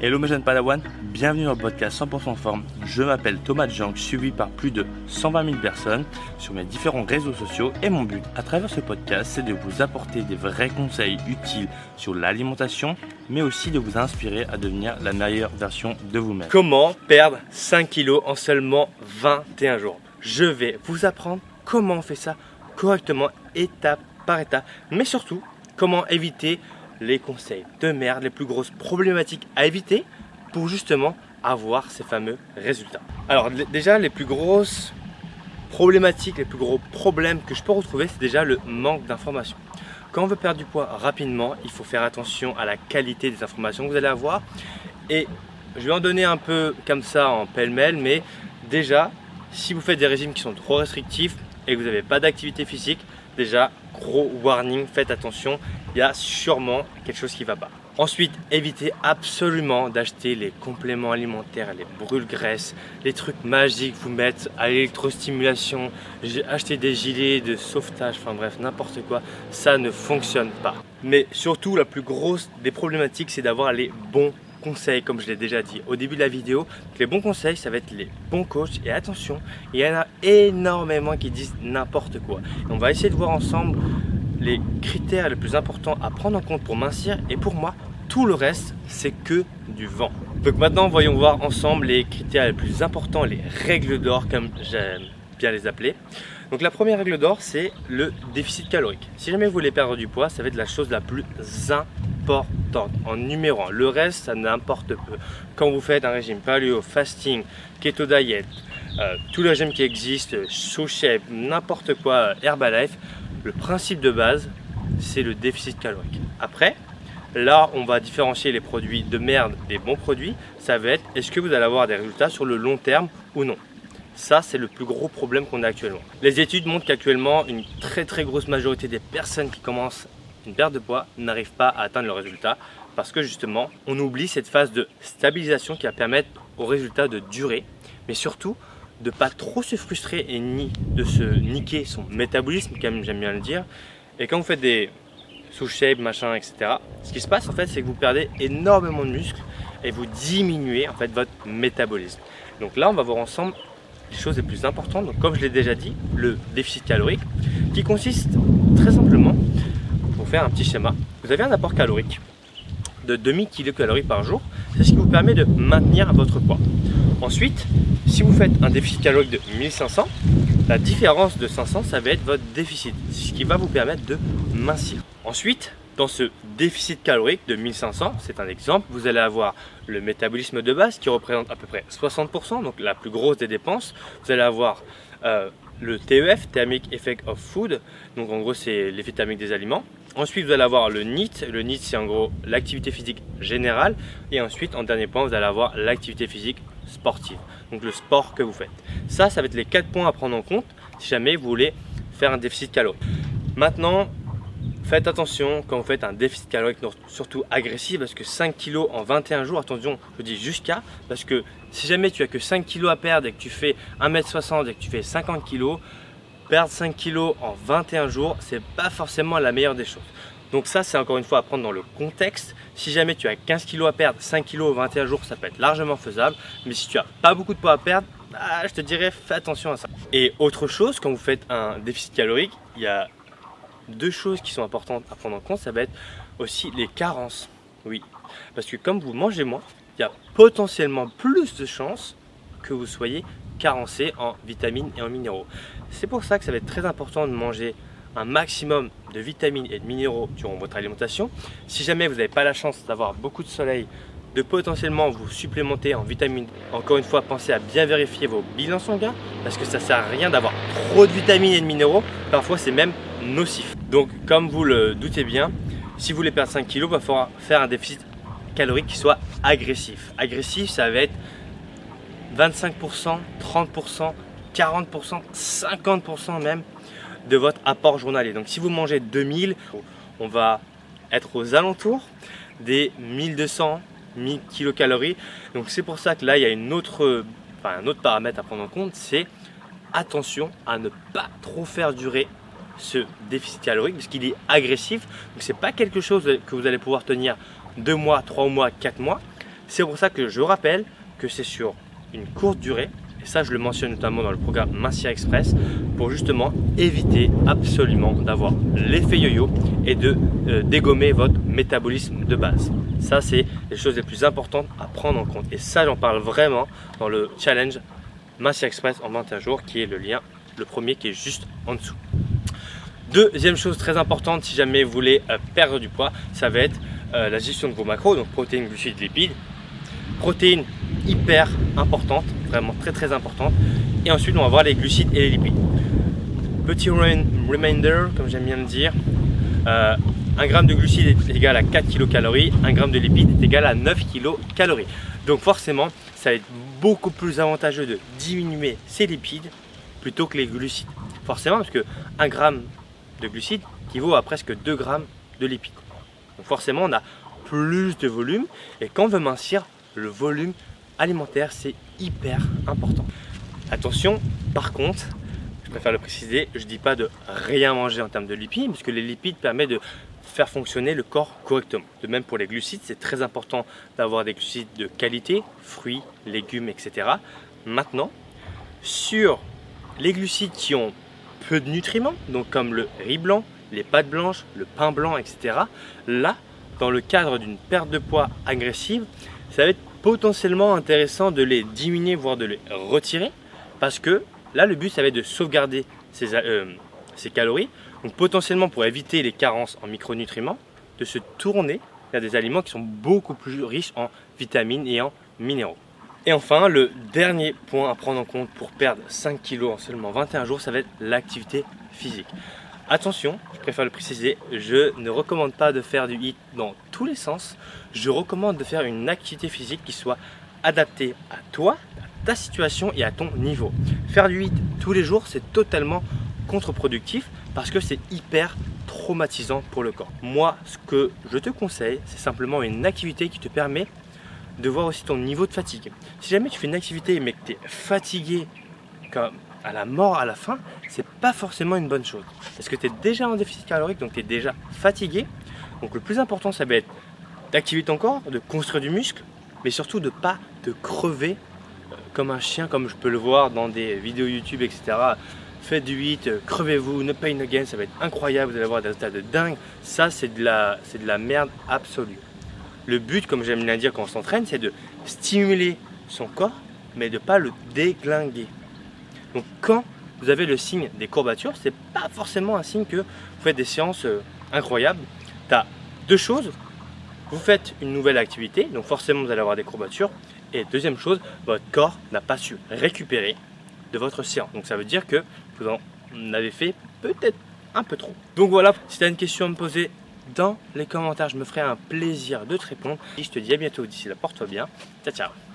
Hello mes jeunes Padawan, bienvenue dans le podcast 100% forme. Je m'appelle Thomas Jank, suivi par plus de 120 000 personnes sur mes différents réseaux sociaux et mon but à travers ce podcast c'est de vous apporter des vrais conseils utiles sur l'alimentation mais aussi de vous inspirer à devenir la meilleure version de vous-même. Comment perdre 5 kilos en seulement 21 jours? Je vais vous apprendre comment on fait ça correctement étape par étape mais surtout comment éviter les conseils de merde, les plus grosses problématiques à éviter pour justement avoir ces fameux résultats. Alors déjà, les plus grosses problématiques, les plus gros problèmes que je peux retrouver, c'est déjà le manque d'informations. Quand on veut perdre du poids rapidement, il faut faire attention à la qualité des informations que vous allez avoir. Et je vais en donner un peu comme ça en pêle-mêle, mais déjà, si vous faites des régimes qui sont trop restrictifs et que vous n'avez pas d'activité physique, déjà, gros warning, faites attention, il y a sûrement quelque chose qui va pas. Ensuite, évitez absolument d'acheter les compléments alimentaires, les brûles-graisses, les trucs magiques, vous mettre à l'électrostimulation, acheter des gilets de sauvetage, enfin bref, n'importe quoi, ça ne fonctionne pas. Mais surtout, la plus grosse des problématiques, c'est d'avoir les bons conseils, comme je l'ai déjà dit au début de la vidéo. Les bons conseils, ça va être les bons coachs. Et attention, il y en a énormément qui disent n'importe quoi. on va essayer de voir ensemble les critères les plus importants à prendre en compte pour mincir. Et pour moi, tout le reste, c'est que du vent. Donc maintenant, voyons voir ensemble les critères les plus importants, les règles d'or, comme j'aime bien les appeler. Donc la première règle d'or, c'est le déficit calorique. Si jamais vous voulez perdre du poids, ça va être la chose la plus importante en numéro 1. Le reste, ça n'importe peu. Quand vous faites un régime paléo, fasting, keto diet, euh, tous les régimes qui existent, sous shape, n'importe quoi, Herbalife, le principe de base, c'est le déficit calorique. Après, là, on va différencier les produits de merde des bons produits. Ça va être est-ce que vous allez avoir des résultats sur le long terme ou non? Ça, c'est le plus gros problème qu'on a actuellement. Les études montrent qu'actuellement, une très très grosse majorité des personnes qui commencent une perte de poids n'arrivent pas à atteindre le résultat parce que justement, on oublie cette phase de stabilisation qui va permettre au résultat de durer, mais surtout de pas trop se frustrer et ni de se niquer son métabolisme, comme j'aime bien le dire. Et quand vous faites des sous-shape, machin, etc., ce qui se passe en fait, c'est que vous perdez énormément de muscles et vous diminuez en fait votre métabolisme. Donc là, on va voir ensemble les choses les plus importantes. Donc, comme je l'ai déjà dit, le déficit calorique, qui consiste très un petit schéma, vous avez un apport calorique de 2000 kcal par jour. C'est ce qui vous permet de maintenir votre poids. Ensuite, si vous faites un déficit calorique de 1500, la différence de 500, ça va être votre déficit, ce qui va vous permettre de mincir. Ensuite, dans ce déficit calorique de 1500, c'est un exemple, vous allez avoir le métabolisme de base qui représente à peu près 60%, donc la plus grosse des dépenses. Vous allez avoir euh, le TEF, Thermic Effect of Food, donc en gros c'est l'effet thermique des aliments. Ensuite vous allez avoir le NEAT, le NEAT c'est en gros l'activité physique générale. Et ensuite en dernier point vous allez avoir l'activité physique sportive, donc le sport que vous faites. Ça, ça va être les 4 points à prendre en compte si jamais vous voulez faire un déficit calorique. Maintenant, Faites attention quand vous faites un déficit calorique, surtout agressif, parce que 5 kg en 21 jours, attention, je dis jusqu'à, parce que si jamais tu as que 5 kg à perdre et que tu fais 1m60 et que tu fais 50 kg, perdre 5 kg en 21 jours, c'est pas forcément la meilleure des choses. Donc ça, c'est encore une fois à prendre dans le contexte. Si jamais tu as 15 kg à perdre, 5 kg en 21 jours, ça peut être largement faisable. Mais si tu as pas beaucoup de poids à perdre, bah, je te dirais fais attention à ça. Et autre chose, quand vous faites un déficit calorique, il y a deux choses qui sont importantes à prendre en compte, ça va être aussi les carences. Oui, parce que comme vous mangez moins, il y a potentiellement plus de chances que vous soyez carencé en vitamines et en minéraux. C'est pour ça que ça va être très important de manger un maximum de vitamines et de minéraux durant votre alimentation. Si jamais vous n'avez pas la chance d'avoir beaucoup de soleil, de potentiellement vous supplémenter en vitamines. Encore une fois, pensez à bien vérifier vos bilans sanguins parce que ça sert à rien d'avoir trop de vitamines et de minéraux. Parfois, c'est même nocif. Donc, comme vous le doutez bien, si vous voulez perdre 5 kg, il va falloir faire un déficit calorique qui soit agressif. Agressif, ça va être 25%, 30%, 40%, 50% même de votre apport journalier. Donc si vous mangez 2000, on va être aux alentours des 1200, 1000 kilocalories. Donc c'est pour ça que là, il y a une autre, un autre paramètre à prendre en compte, c'est attention à ne pas trop faire durer ce déficit calorique parce qu'il est agressif. Donc c'est pas quelque chose que vous allez pouvoir tenir 2 mois, 3 mois, 4 mois. C'est pour ça que je rappelle que c'est sur une courte durée, et ça je le mentionne notamment dans le programme Mincière Express, pour justement éviter absolument d'avoir l'effet yo-yo et de euh, dégommer votre métabolisme de base. Ça c'est les choses les plus importantes à prendre en compte. Et ça j'en parle vraiment dans le challenge Mincière Express en 21 jours, qui est le lien, le premier qui est juste en dessous. Deuxième chose très importante si jamais vous voulez euh, perdre du poids, ça va être euh, la gestion de vos macros, donc protéines, glucides, lipides. Protéines hyper importantes, vraiment très très importantes. Et ensuite on va voir les glucides et les lipides. Petit reminder, comme j'aime bien le dire, euh, 1 g de glucides est égal à 4 kcal, 1 g de lipides est égal à 9 kcal. Donc forcément, ça va être beaucoup plus avantageux de diminuer ces lipides plutôt que les glucides. Forcément, parce que 1 g de glucides équivaut à presque 2 g de lipides. Donc forcément, on a plus de volume. Et quand on veut mincir, le volume alimentaire, c'est hyper important. Attention, par contre, je préfère le préciser, je ne dis pas de rien manger en termes de lipides, parce que les lipides permettent de faire fonctionner le corps correctement. De même pour les glucides, c'est très important d'avoir des glucides de qualité, fruits, légumes, etc. Maintenant, sur les glucides qui ont peu de nutriments, donc comme le riz blanc, les pâtes blanches, le pain blanc, etc. Là, dans le cadre d'une perte de poids agressive, ça va être potentiellement intéressant de les diminuer, voire de les retirer, parce que là, le but, ça va être de sauvegarder ces, euh, calories. Donc potentiellement, pour éviter les carences en micronutriments, de se tourner vers des aliments qui sont beaucoup plus riches en vitamines et en minéraux. Et enfin, le dernier point à prendre en compte pour perdre 5 kg en seulement 21 jours, ça va être l'activité physique. Attention, je préfère le préciser, je ne recommande pas de faire du HIIT dans tous les sens. Je recommande de faire une activité physique qui soit adaptée à toi, à ta situation et à ton niveau. Faire du HIIT tous les jours, c'est totalement contre-productif parce que c'est hyper traumatisant pour le corps. Moi, ce que je te conseille, c'est simplement une activité qui te permet de voir aussi ton niveau de fatigue. Si jamais tu fais une activité mais que tu es fatigué comme à la mort à la fin, c'est pas forcément une bonne chose. Parce que tu es déjà en déficit calorique, donc tu es déjà fatigué. Donc le plus important, ça va être d'activer ton corps, de construire du muscle, mais surtout de pas te crever euh, comme un chien, comme je peux le voir dans des vidéos YouTube, etc. Faites du 8, euh, crevez-vous, no pain again, ça va être incroyable, vous allez avoir des résultats de dingue. Ça, c'est de la, c'est de la merde absolue. Le but, comme j'aime bien dire quand on s'entraîne, c'est de stimuler son corps, mais de ne pas le déglinguer. Donc quand vous avez le signe des courbatures, c'est pas forcément un signe que vous faites des séances euh, incroyables. Tu as deux choses. Vous faites une nouvelle activité, donc forcément vous allez avoir des courbatures. Et deuxième chose, votre corps n'a pas su récupérer de votre séance. Donc ça veut dire que vous en avez fait peut-être un peu trop. Donc voilà, si tu as une question à me poser dans les commentaires, je me ferai un plaisir de te répondre. Et je te dis à bientôt d'ici là, porte-toi bien. Ciao ciao